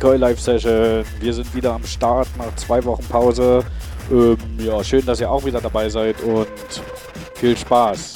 McCoy Live Session. Wir sind wieder am Start nach zwei Wochen Pause. Ähm, ja, schön, dass ihr auch wieder dabei seid und viel Spaß.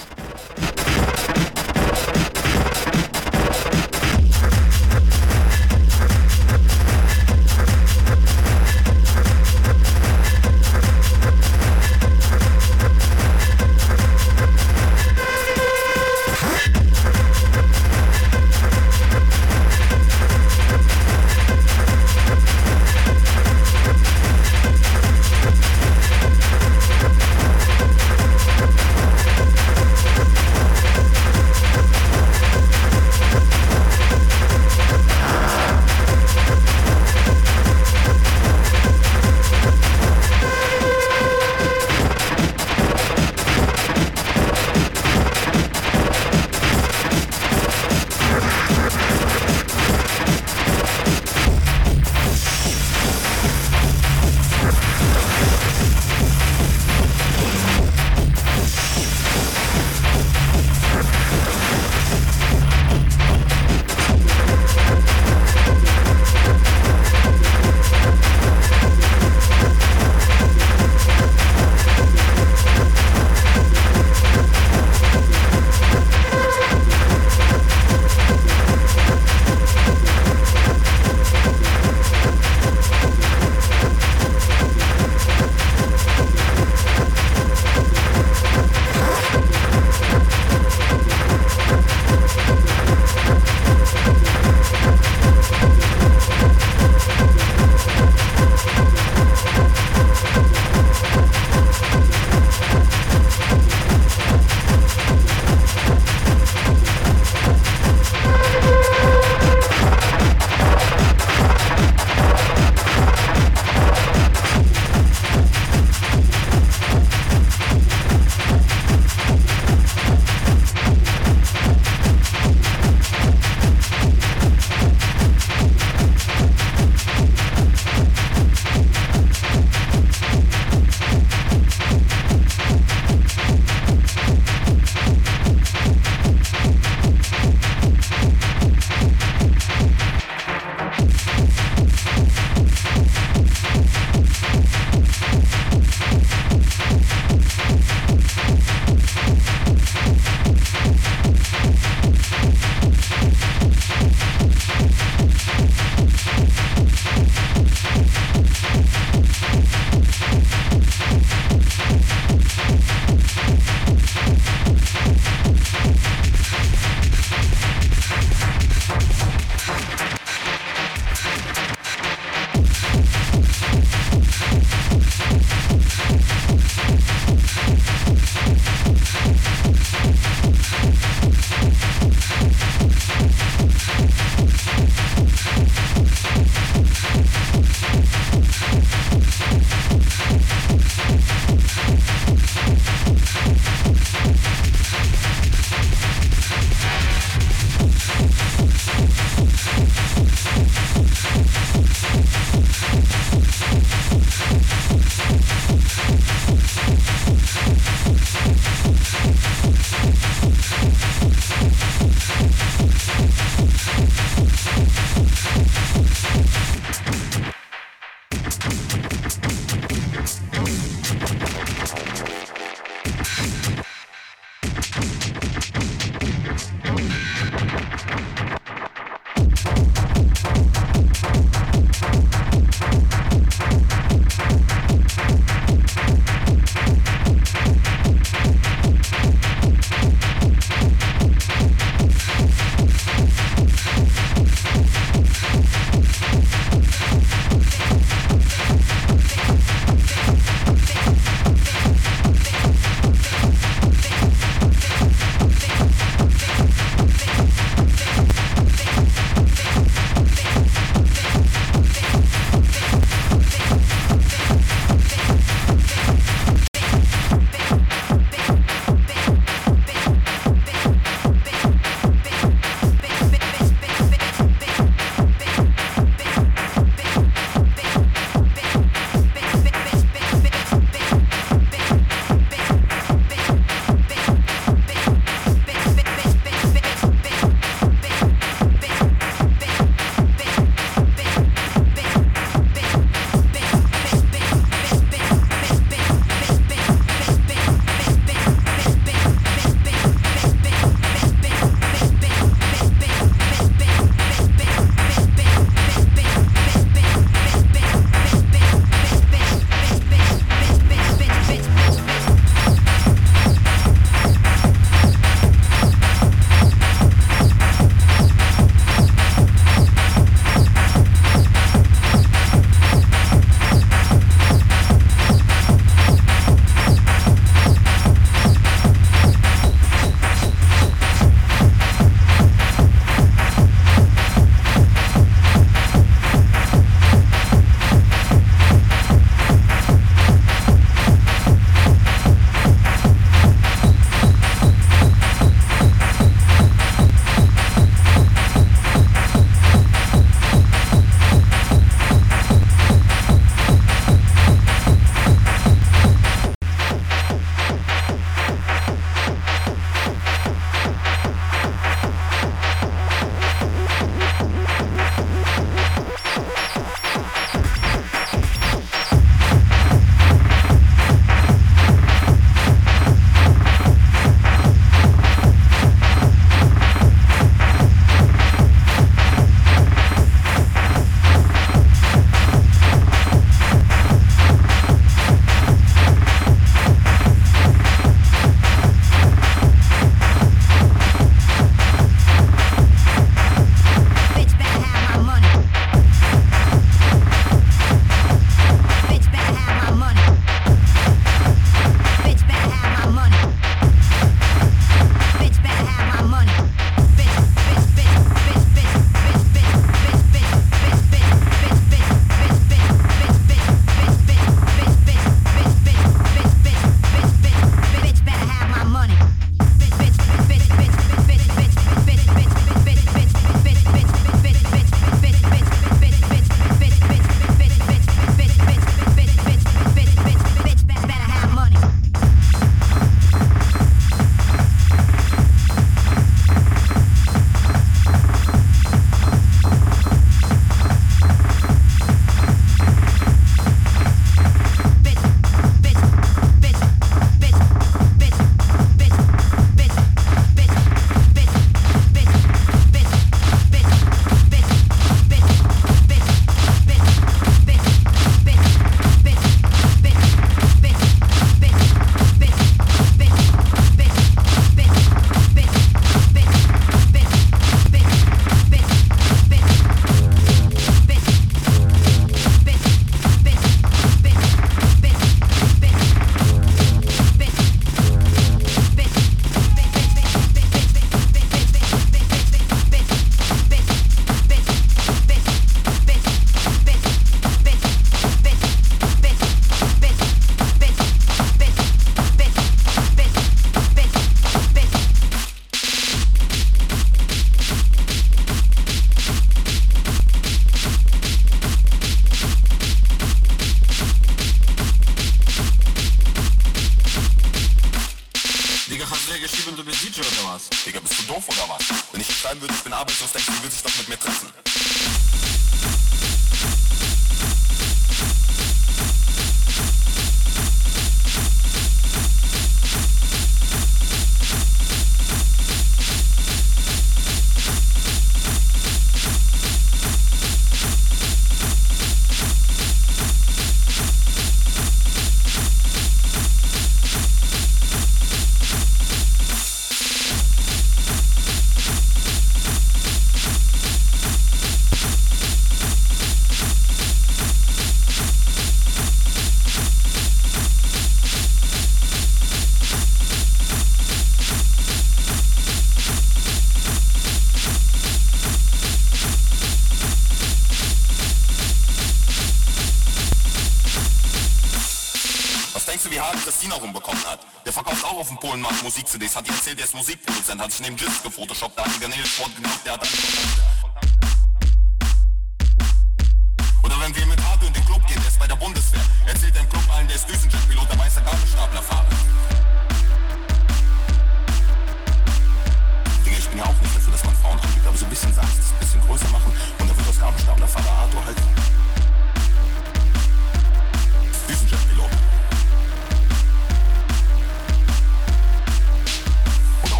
Polen macht Musik-CDs, hat die erzählt, der ist Musikproduzent, hat sich neben Jizz gefotoshoppt, da hat die Garnele Sport gemacht, der hat einen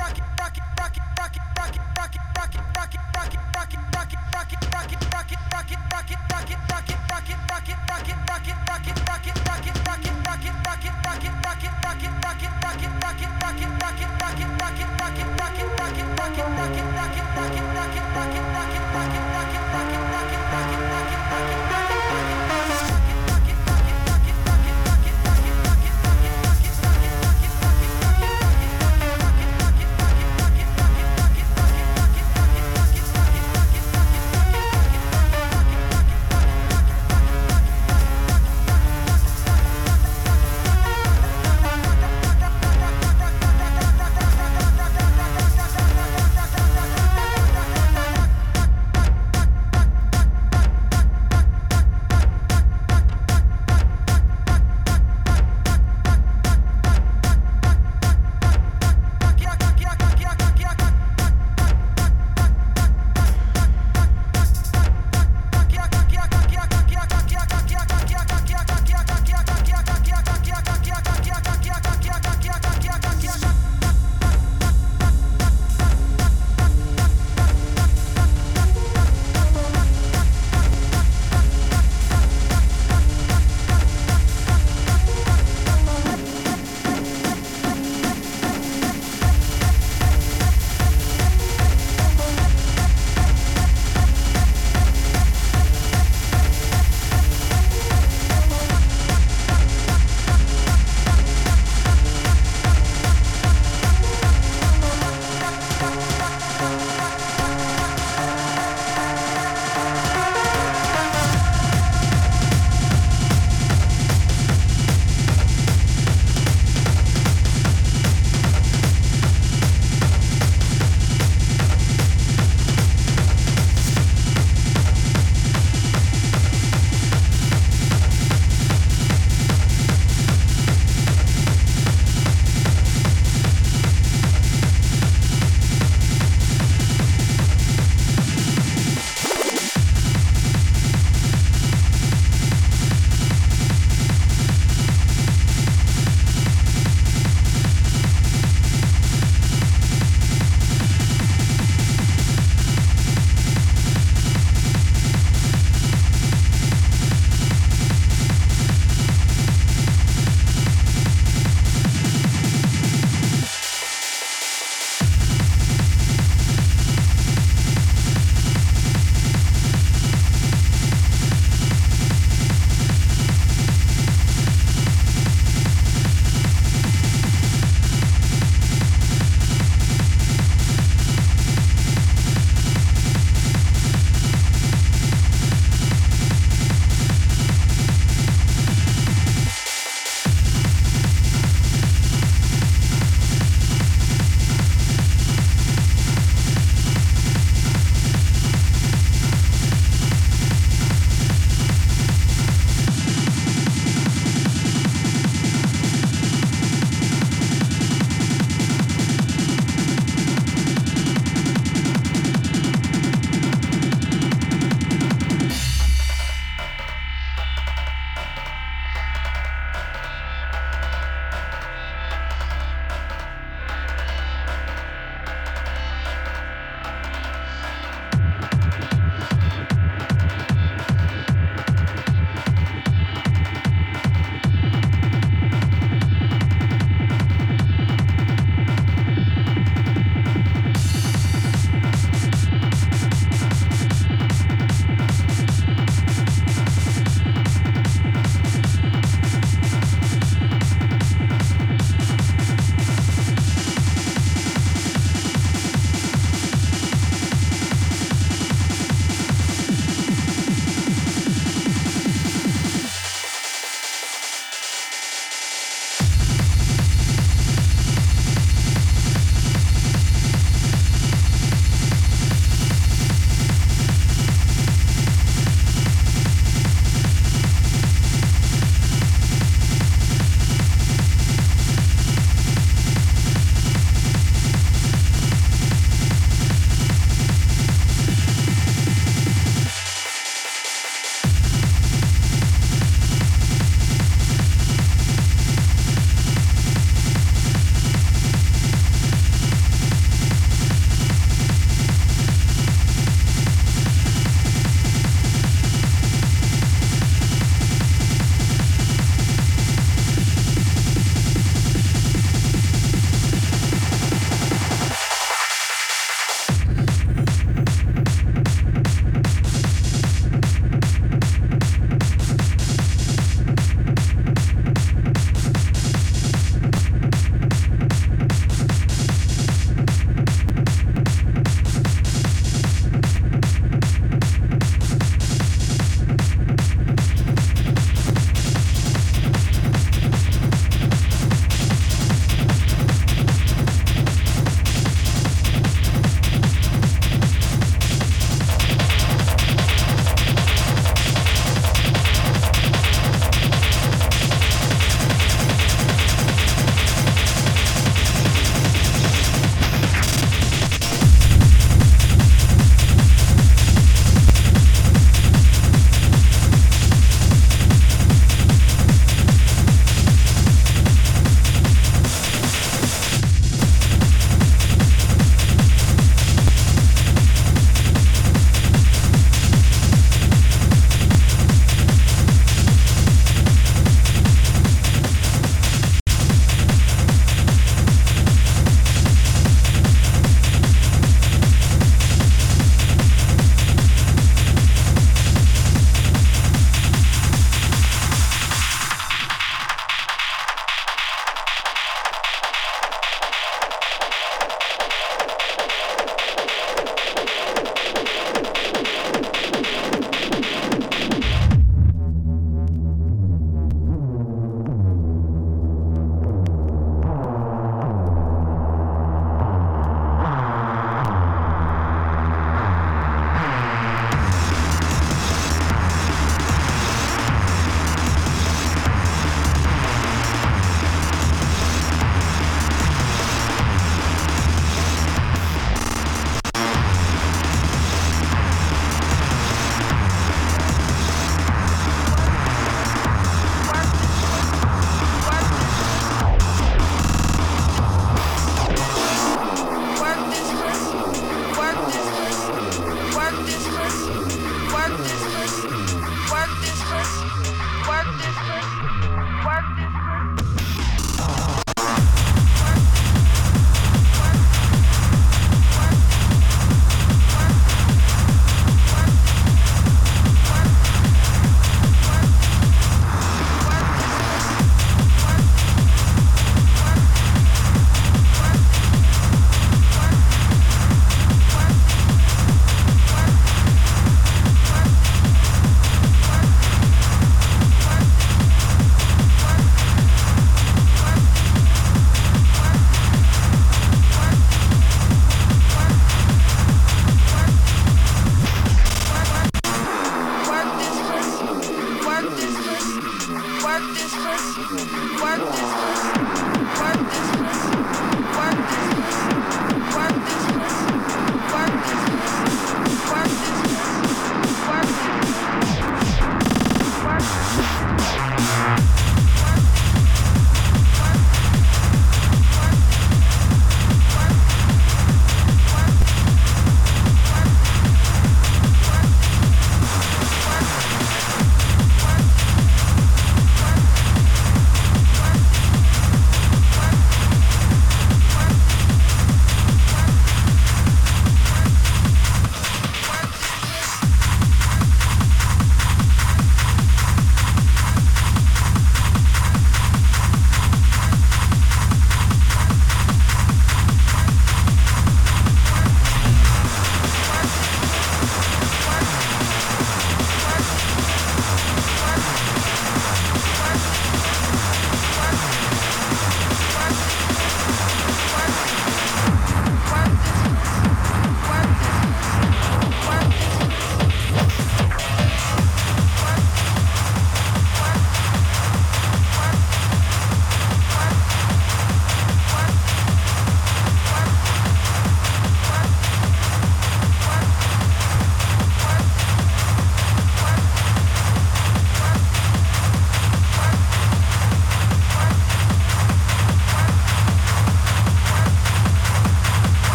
rocket rocket rocket rocket rocket rocket rocket rocket rocket rocket rocket rocket rocket rocket rocket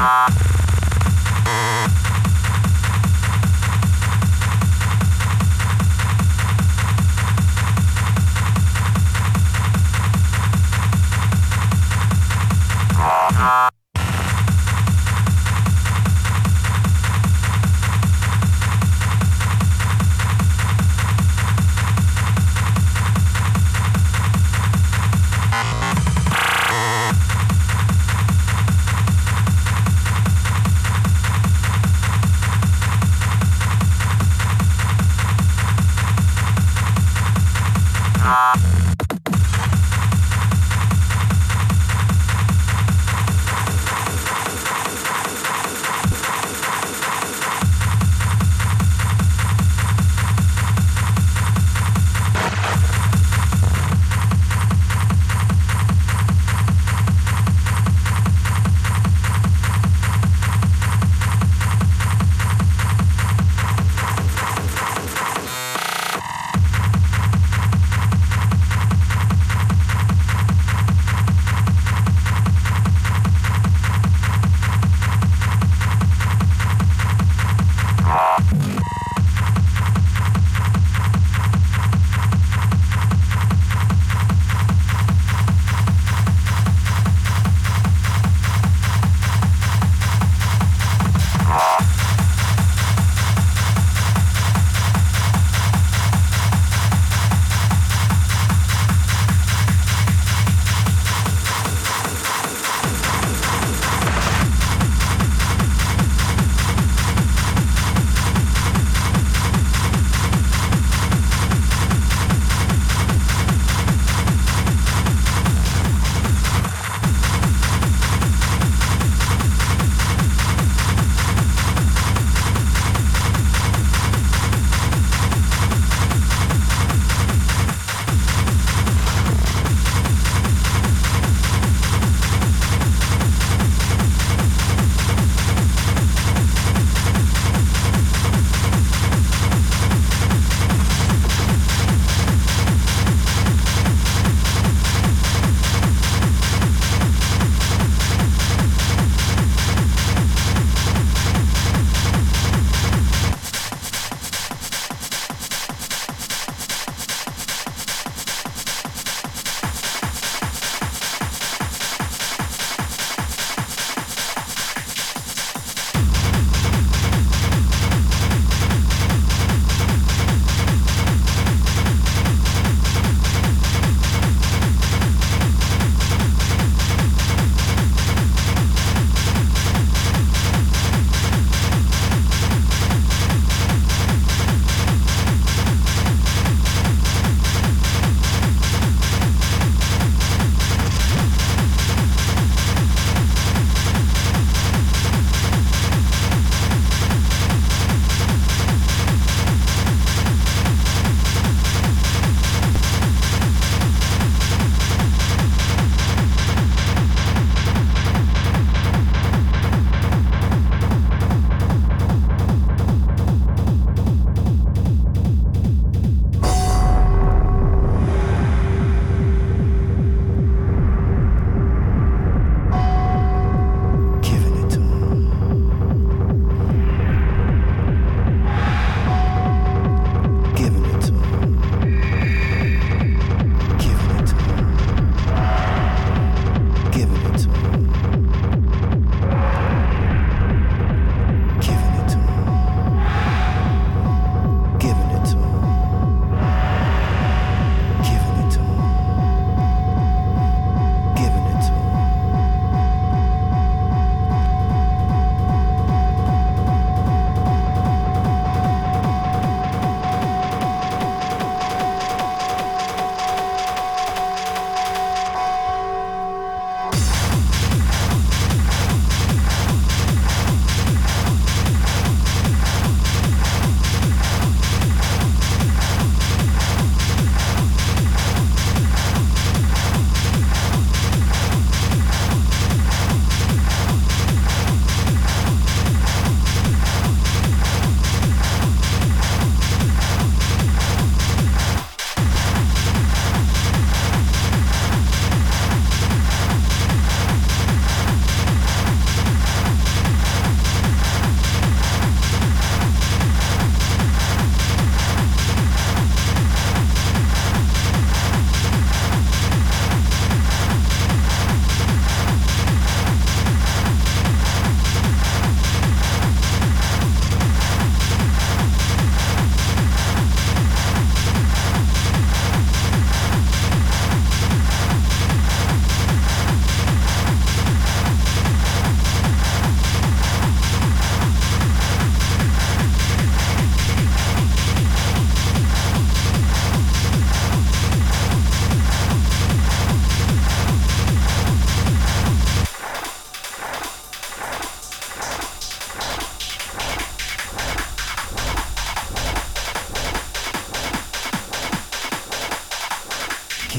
Ah.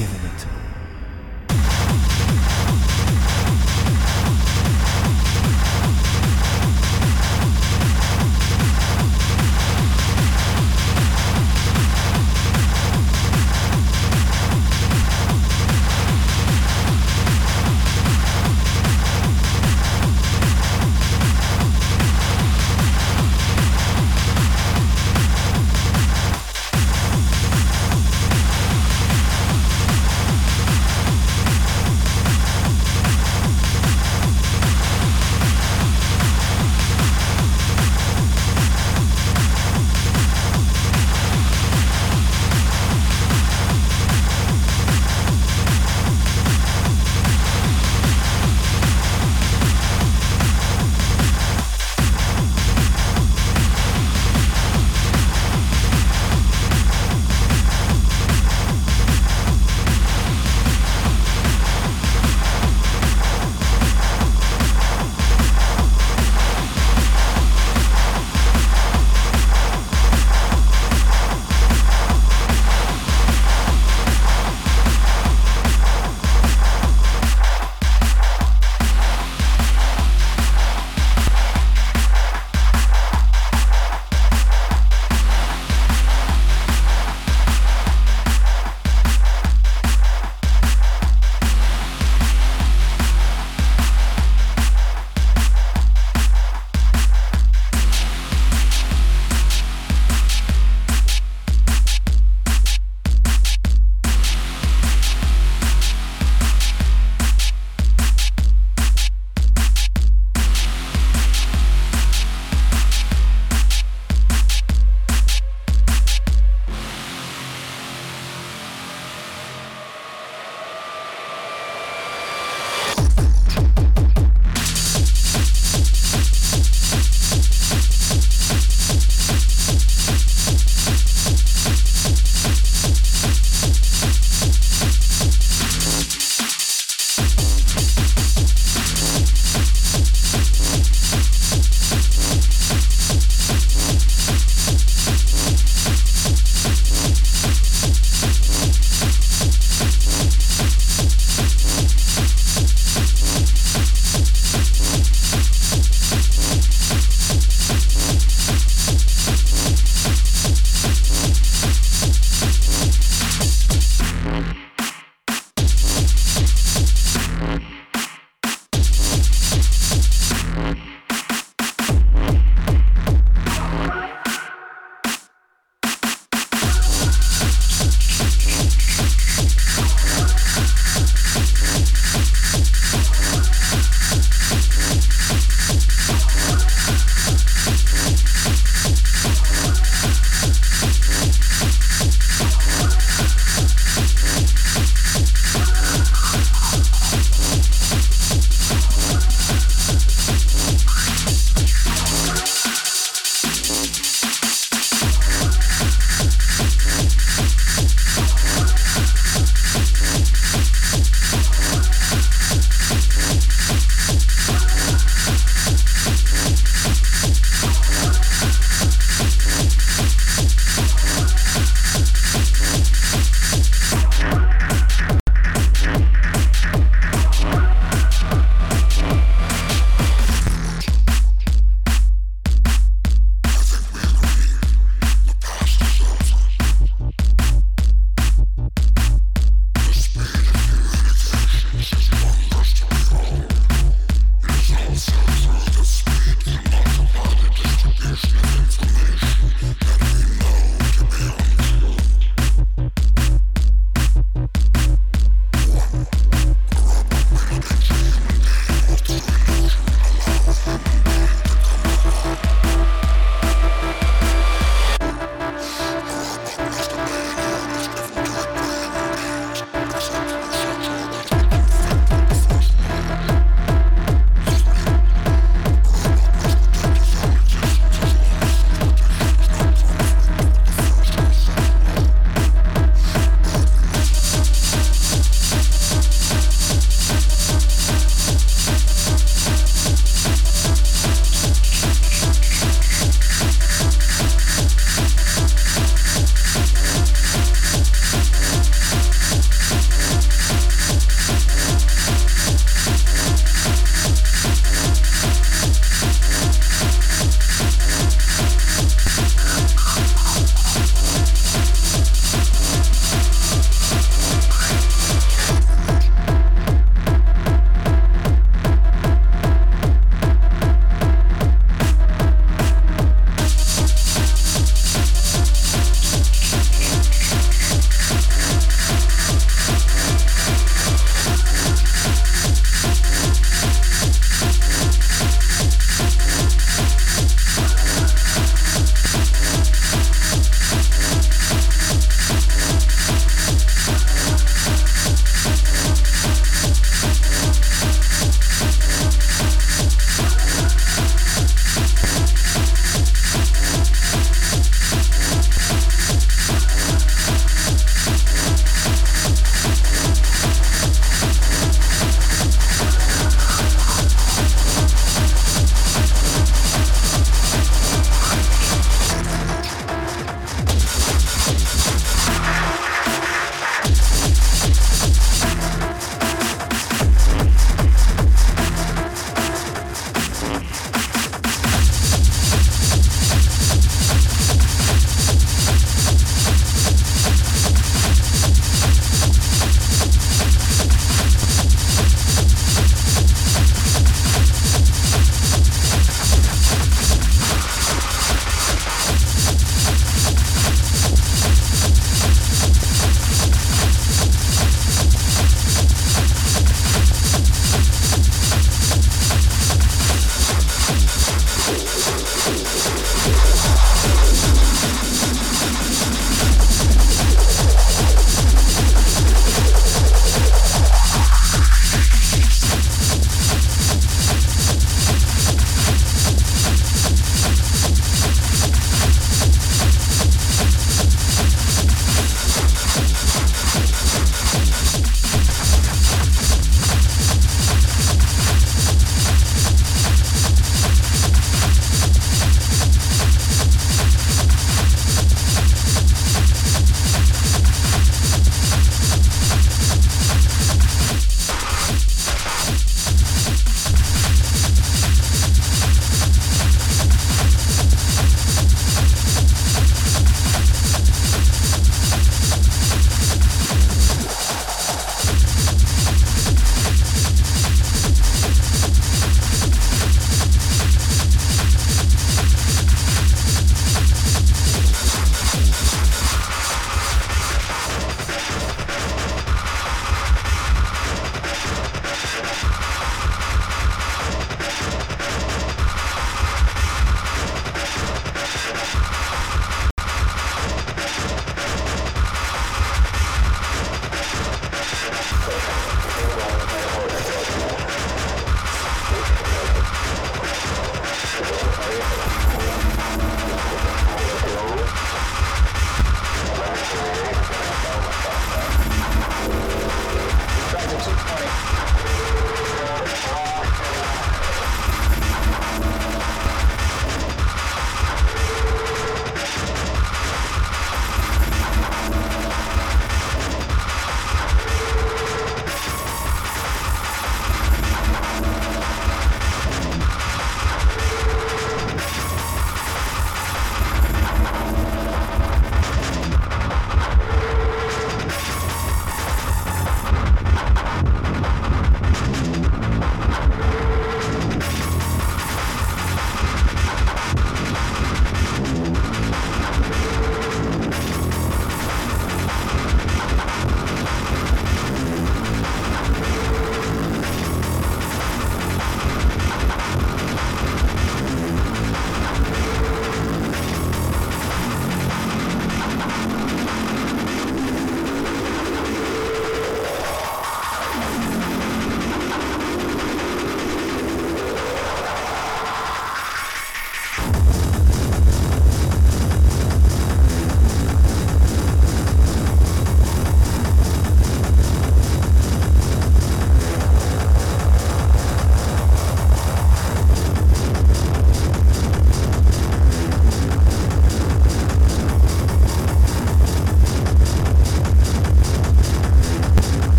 given it to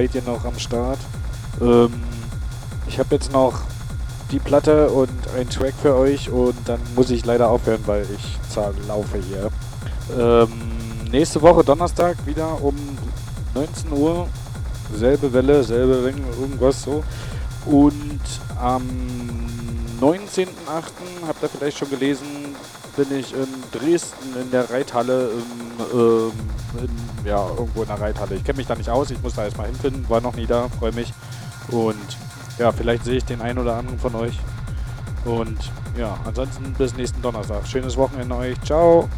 seid ihr noch am Start? Ähm, ich habe jetzt noch die Platte und einen Track für euch und dann muss ich leider aufhören, weil ich laufe hier. Ähm, nächste Woche Donnerstag wieder um 19 Uhr. Selbe Welle, selbe Ring, irgendwas so. Und am 19.08. habt ihr vielleicht schon gelesen, bin ich in Dresden in der Reithalle, im, ähm, in, ja, irgendwo in der Reithalle. Ich kenne mich da nicht aus, ich muss da erstmal hinfinden, war noch nie da, freue mich. Und ja, vielleicht sehe ich den einen oder anderen von euch. Und ja, ansonsten bis nächsten Donnerstag. Schönes Wochenende euch. Ciao.